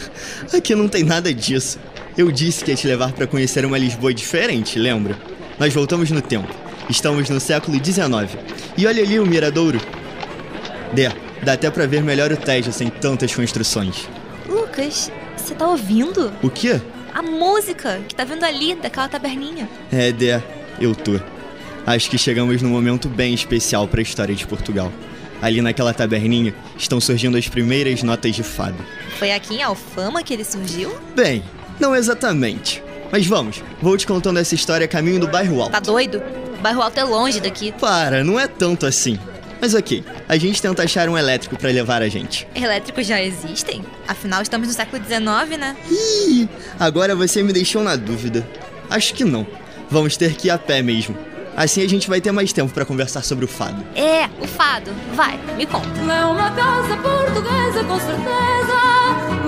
Aqui não tem nada disso. Eu disse que ia te levar para conhecer uma Lisboa diferente, lembra? Nós voltamos no tempo. Estamos no século XIX. E olha ali o miradouro. Dé, dá até para ver melhor o Tejo sem tantas construções.
Lucas, você tá ouvindo?
O quê?
A música que tá vindo ali, daquela taberninha.
É, Dé, eu tô. Acho que chegamos num momento bem especial para a história de Portugal. Ali naquela taberninha estão surgindo as primeiras notas de fado.
Foi aqui em Alfama que ele surgiu?
Bem, não exatamente. Mas vamos, vou te contando essa história a caminho do bairro Alto.
Tá doido? O bairro Alto é longe daqui.
Para, não é tanto assim. Mas ok, a gente tenta achar um elétrico para levar a gente.
Elétricos já existem? Afinal, estamos no século XIX, né?
Ih, agora você me deixou na dúvida. Acho que não. Vamos ter que ir a pé mesmo. Assim a gente vai ter mais tempo para conversar sobre o fado.
É, o fado. Vai, me conta.
É uma casa portuguesa, com certeza.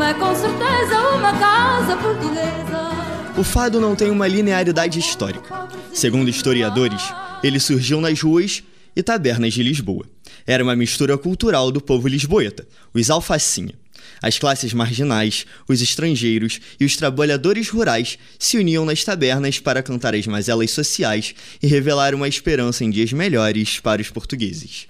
É com certeza uma casa portuguesa.
O fado não tem uma linearidade histórica. Segundo historiadores, ele surgiu nas ruas e tabernas de Lisboa. Era uma mistura cultural do povo lisboeta, os alfacinha. As classes marginais, os estrangeiros e os trabalhadores rurais se uniam nas tabernas para cantar as mazelas sociais e revelar uma esperança em dias melhores para os portugueses.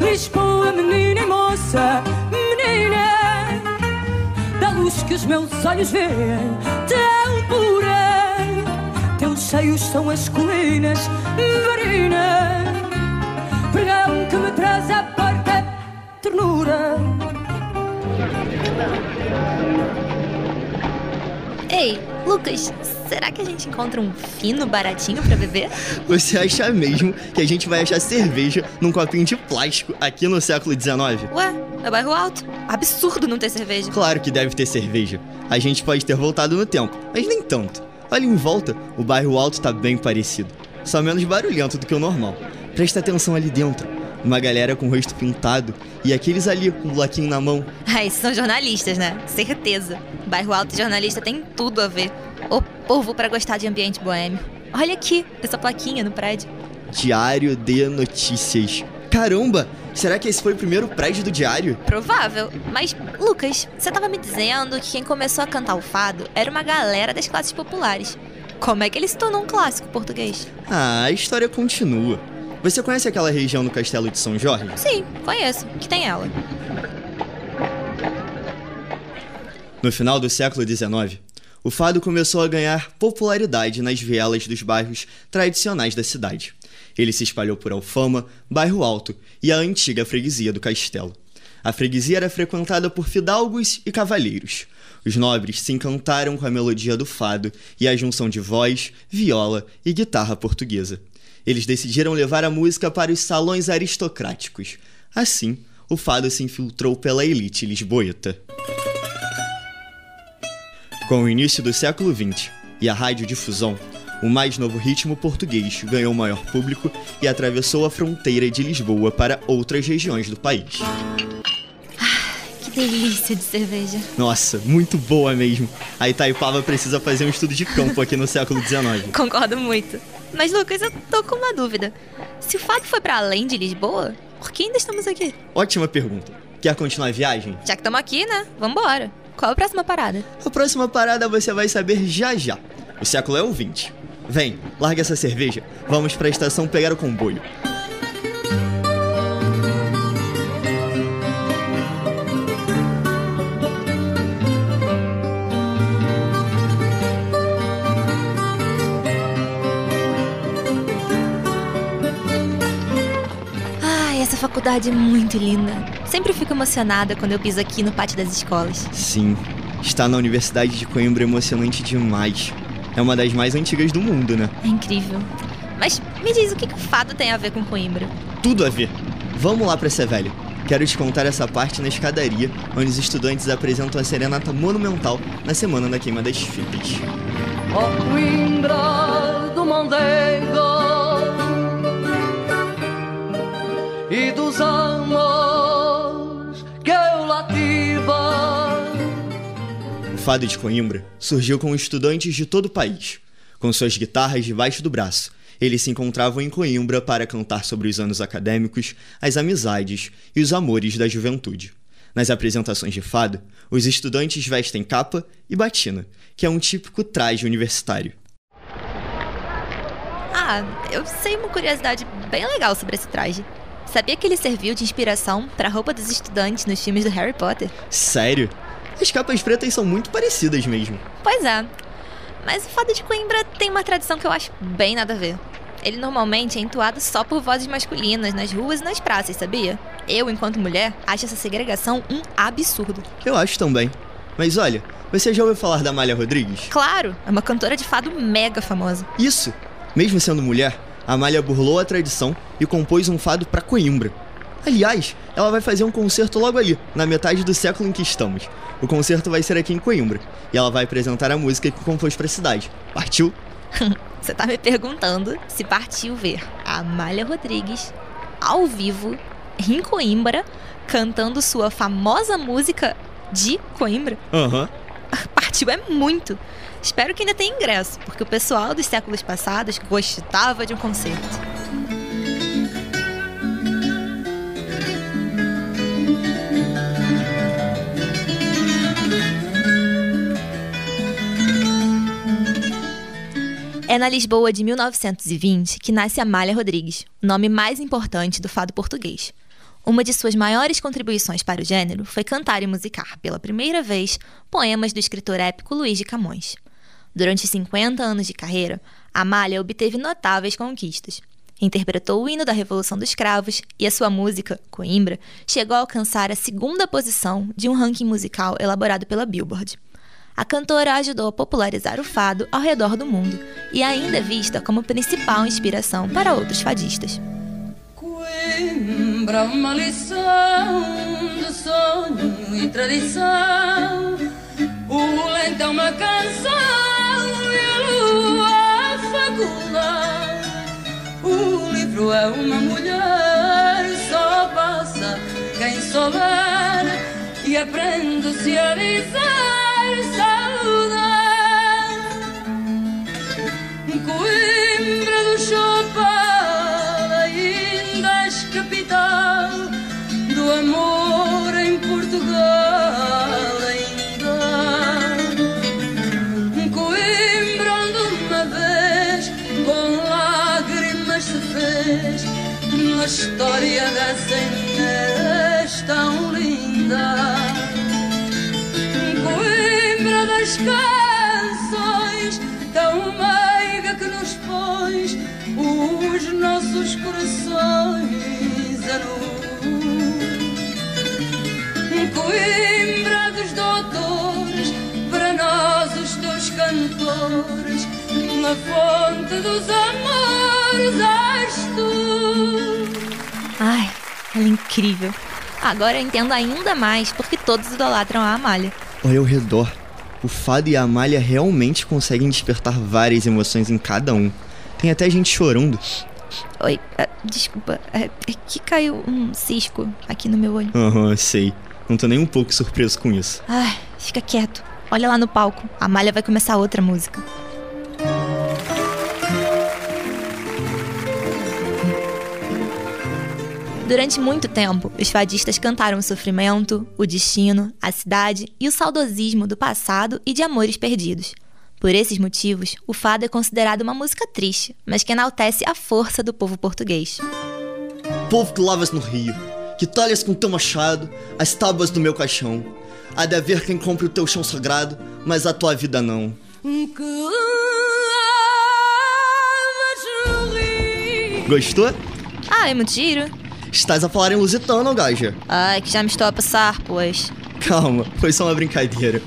Lisboa, menina e moça, menina, da luz que os meus olhos veem. Seios são as colinas, marina, pregão que me traz a porta ternura.
Ei, Lucas, será que a gente encontra um fino baratinho pra beber?
Você acha mesmo que a gente vai achar cerveja num copinho de plástico aqui no século XIX?
Ué, é bairro alto. Absurdo não ter cerveja.
Claro que deve ter cerveja. A gente pode ter voltado no tempo, mas nem tanto. Olha em volta, o bairro alto tá bem parecido. Só menos barulhento do que o normal. Presta atenção ali dentro. Uma galera com o rosto pintado e aqueles ali com o bloquinho na mão.
Ah, esses são jornalistas, né? Certeza. Bairro alto e jornalista tem tudo a ver. O povo pra gostar de ambiente boêmio. Olha aqui, essa plaquinha no prédio.
Diário de Notícias. Caramba! Será que esse foi o primeiro prédio do diário?
Provável. Mas, Lucas, você tava me dizendo que quem começou a cantar o fado era uma galera das classes populares. Como é que ele se tornou um clássico português?
Ah, a história continua. Você conhece aquela região no Castelo de São Jorge?
Sim, conheço. Que tem ela.
No final do século XIX, o fado começou a ganhar popularidade nas vielas dos bairros tradicionais da cidade. Ele se espalhou por Alfama, Bairro Alto e a antiga freguesia do Castelo. A freguesia era frequentada por fidalgos e cavalheiros. Os nobres se encantaram com a melodia do fado e a junção de voz, viola e guitarra portuguesa. Eles decidiram levar a música para os salões aristocráticos. Assim, o fado se infiltrou pela elite lisboeta. Com o início do século XX e a radiodifusão, o mais novo ritmo português ganhou maior público e atravessou a fronteira de Lisboa para outras regiões do país.
Que delícia de cerveja.
Nossa, muito boa mesmo. A Itaipava precisa fazer um estudo de campo aqui no século XIX.
Concordo muito. Mas, Lucas, eu tô com uma dúvida. Se o fado foi para além de Lisboa, por que ainda estamos aqui?
Ótima pergunta. Quer continuar a viagem?
Já que estamos aqui, né? Vambora. Qual a próxima parada?
A próxima parada você vai saber já já. O século é o 20. Vem, larga essa cerveja. Vamos para a estação pegar o comboio.
Ai, essa faculdade é muito linda. Sempre fico emocionada quando eu piso aqui no pátio das escolas.
Sim, estar na Universidade de Coimbra é emocionante demais. É uma das mais antigas do mundo, né?
É incrível. Mas me diz, o que, que o fado tem a ver com Coimbra?
Tudo a ver. Vamos lá para essa velha. Quero te contar essa parte na escadaria, onde os estudantes apresentam a serenata monumental na semana da queima das fitas.
Ó Coimbra do Mondego e dos anos
O fado de Coimbra surgiu com estudantes de todo o país. Com suas guitarras debaixo do braço, eles se encontravam em Coimbra para cantar sobre os anos acadêmicos, as amizades e os amores da juventude. Nas apresentações de fado, os estudantes vestem capa e batina, que é um típico traje universitário.
Ah, eu sei uma curiosidade bem legal sobre esse traje. Sabia que ele serviu de inspiração para a roupa dos estudantes nos filmes do Harry Potter?
Sério? As capas pretas são muito parecidas mesmo.
Pois é. Mas o fado de Coimbra tem uma tradição que eu acho bem nada a ver. Ele normalmente é entoado só por vozes masculinas nas ruas e nas praças, sabia? Eu, enquanto mulher, acho essa segregação um absurdo.
Eu acho também. Mas olha, você já ouviu falar da Amália Rodrigues?
Claro, é uma cantora de fado mega famosa.
Isso! Mesmo sendo mulher, a Amália burlou a tradição e compôs um fado para Coimbra. Aliás, ela vai fazer um concerto logo ali, na metade do século em que estamos. O concerto vai ser aqui em Coimbra e ela vai apresentar a música que compôs para a cidade. Partiu?
Você tá me perguntando se partiu ver a Amália Rodrigues ao vivo em Coimbra cantando sua famosa música de Coimbra?
Aham. Uhum.
divertiu é muito. Espero que ainda tenha ingresso, porque o pessoal dos séculos passados gostava de um concerto. É na Lisboa de 1920 que nasce Amália Rodrigues, o nome mais importante do fado português. Uma de suas maiores contribuições para o gênero foi cantar e musicar, pela primeira vez, poemas do escritor épico Luís de Camões. Durante 50 anos de carreira, Amália obteve notáveis conquistas. Interpretou o hino da Revolução dos Cravos e a sua música, Coimbra, chegou a alcançar a segunda posição de um ranking musical elaborado pela Billboard. A cantora ajudou a popularizar o fado ao redor do mundo e ainda é vista como principal inspiração para outros fadistas.
Uma lição sonho e tradição. O lento é uma canção e a lua faculdade. O livro é uma mulher, só passa quem souber e aprende-se a dizer. Coimbra na fonte dos amores és tu.
Ai, ela é incrível. Agora eu entendo ainda mais porque todos idolatram a Amália.
Olha ao redor. O fado e a Amália realmente conseguem despertar várias emoções em cada um. Tem até gente chorando.
Oi, ah, desculpa, é, é que caiu um cisco aqui no meu olho.
Aham, sei. Não tô nem um pouco surpreso com isso.
Ai, fica quieto. Olha lá no palco. A Amália vai começar outra música. Durante muito tempo, os fadistas cantaram o sofrimento, o destino, a cidade e o saudosismo do passado e de amores perdidos. Por esses motivos, o fado é considerado uma música triste, mas que enaltece a força do povo português.
Povo que lavas no rio, que talhas com teu machado as tábuas do meu caixão. Há de haver quem compre o teu chão sagrado, mas a tua vida não. Gostou?
Ah, é muito giro.
Estás a falar em lusitano, gaja.
Ai, que já me estou a passar, pois.
Calma, foi só uma brincadeira.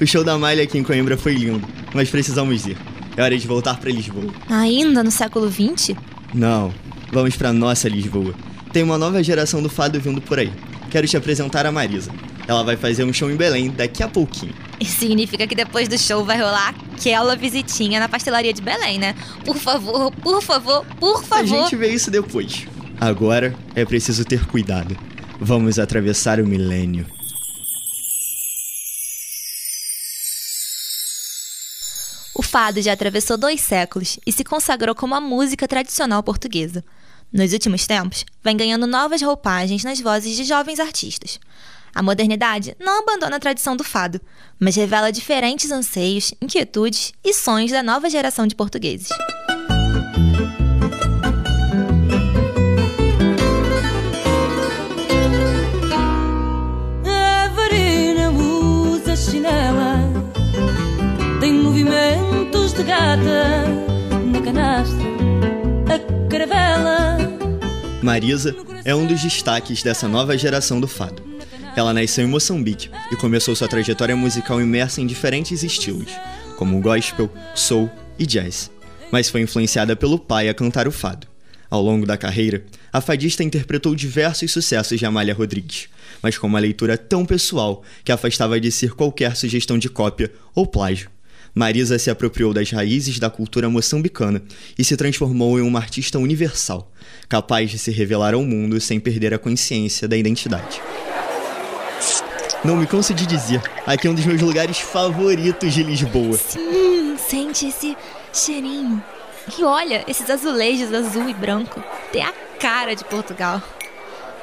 O show da Malha aqui em Coimbra foi lindo, mas precisamos ir. É hora de voltar para Lisboa.
Ainda no século XX?
Não, vamos para nossa Lisboa. Tem uma nova geração do fado vindo por aí. Quero te apresentar a Marisa. Ela vai fazer um show em Belém daqui a pouquinho.
Isso significa que depois do show vai rolar aquela visitinha na pastelaria de Belém, né? Por favor, por favor, por favor.
A gente vê isso depois. Agora é preciso ter cuidado. Vamos atravessar o milênio.
O fado já atravessou dois séculos e se consagrou como a música tradicional portuguesa. Nos últimos tempos, vem ganhando novas roupagens nas vozes de jovens artistas. A modernidade não abandona a tradição do fado, mas revela diferentes anseios, inquietudes e sonhos da nova geração de portugueses.
De gata na canastra, a caravela.
Marisa é um dos destaques dessa nova geração do fado. Ela nasceu em Moçambique e começou sua trajetória musical imersa em diferentes estilos, como gospel, soul e jazz, mas foi influenciada pelo pai a cantar o fado. Ao longo da carreira, a fadista interpretou diversos sucessos de Amália Rodrigues, mas com uma leitura tão pessoal que afastava de ser qualquer sugestão de cópia ou plágio. Marisa se apropriou das raízes da cultura moçambicana e se transformou em uma artista universal, capaz de se revelar ao mundo sem perder a consciência da identidade. Não me canso de dizer, aqui é um dos meus lugares favoritos de Lisboa.
Sim, sente esse cheirinho. E olha, esses azulejos azul e branco. Tem a cara de Portugal.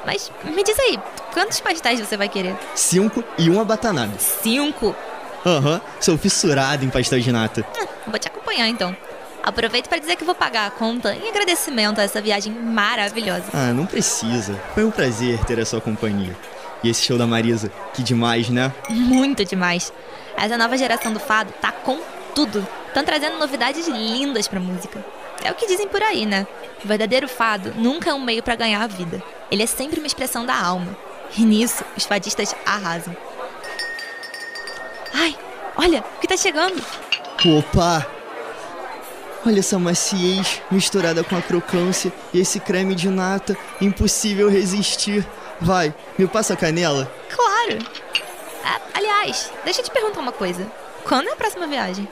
Mas me diz aí, quantos pastéis você vai querer?
Cinco e um abatanado.
Cinco?
Aham, uhum, sou fissurado em pastel de nata.
Ah, vou te acompanhar então. Aproveito para dizer que vou pagar a conta em agradecimento a essa viagem maravilhosa.
Ah, não precisa. Foi um prazer ter a sua companhia. E esse show da Marisa, que demais, né?
Muito demais. Essa nova geração do fado tá com tudo. Estão trazendo novidades lindas pra música. É o que dizem por aí, né? O verdadeiro fado nunca é um meio para ganhar a vida. Ele é sempre uma expressão da alma. E nisso, os fadistas arrasam. Ai, olha, o que tá chegando?
Opa! Olha essa maciez misturada com a crocância e esse creme de nata, impossível resistir. Vai, me passa a canela?
Claro! Ah, aliás, deixa eu te perguntar uma coisa. Quando é a próxima viagem?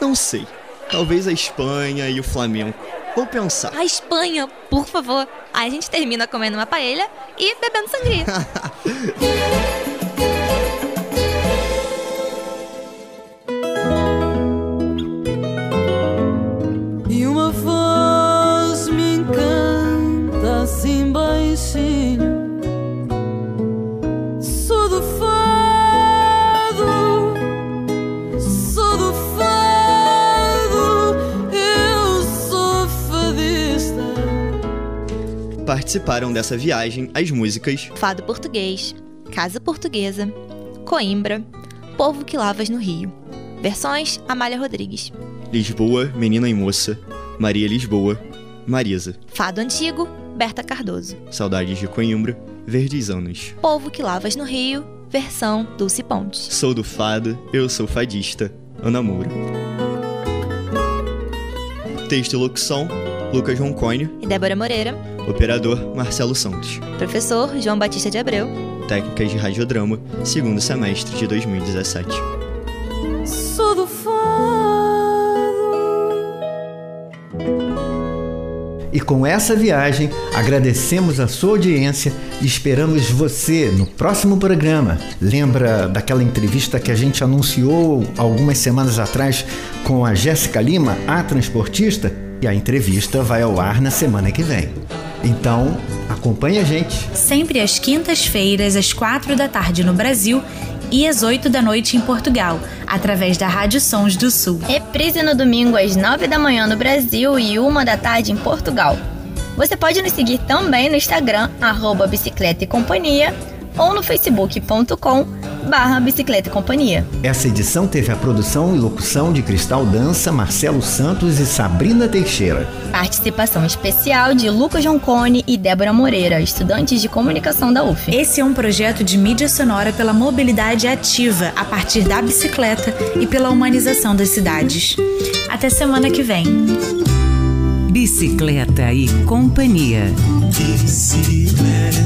Não sei. Talvez a Espanha e o Flamengo. Vou pensar.
A Espanha, por favor. Aí a gente termina comendo uma paella e bebendo sangria.
Participaram dessa viagem as músicas
Fado Português, Casa Portuguesa, Coimbra, Povo que Lavas no Rio. Versões Amália Rodrigues.
Lisboa, Menina e Moça, Maria Lisboa, Marisa.
Fado Antigo, Berta Cardoso.
Saudades de Coimbra, Verdes Anos.
Povo que Lavas no Rio, versão Dulce Pontes.
Sou do fado, eu sou fadista, Ana Moura. Texto e locução, Lucas Roncone.
E Débora Moreira.
Operador, Marcelo Santos.
Professor, João Batista de Abreu.
Técnicas de radiodrama, segundo semestre de 2017.
Sou do fado.
E com essa viagem, agradecemos a sua audiência e esperamos você no próximo programa. Lembra daquela entrevista que a gente anunciou algumas semanas atrás com a Jéssica Lima, a transportista? E a entrevista vai ao ar na semana que vem. Então, acompanhe a gente.
Sempre às quintas-feiras, às quatro da tarde no Brasil e às 8 da noite em Portugal, através da Rádio Sons do Sul.
Reprise no domingo às 9 da manhã no Brasil e 1 da tarde em Portugal. Você pode nos seguir também no Instagram, arroba bicicleta e companhia, ou no facebook.com barra bicicleta e companhia.
Essa edição teve a produção e locução de Cristal Dança, Marcelo Santos e Sabrina Teixeira.
Participação especial de Lucas Joncone e Débora Moreira, estudantes de comunicação da UF.
Esse é um projeto de mídia sonora pela mobilidade ativa a partir da bicicleta e pela humanização das cidades. Até semana que vem.
Bicicleta e companhia.
Bicicleta.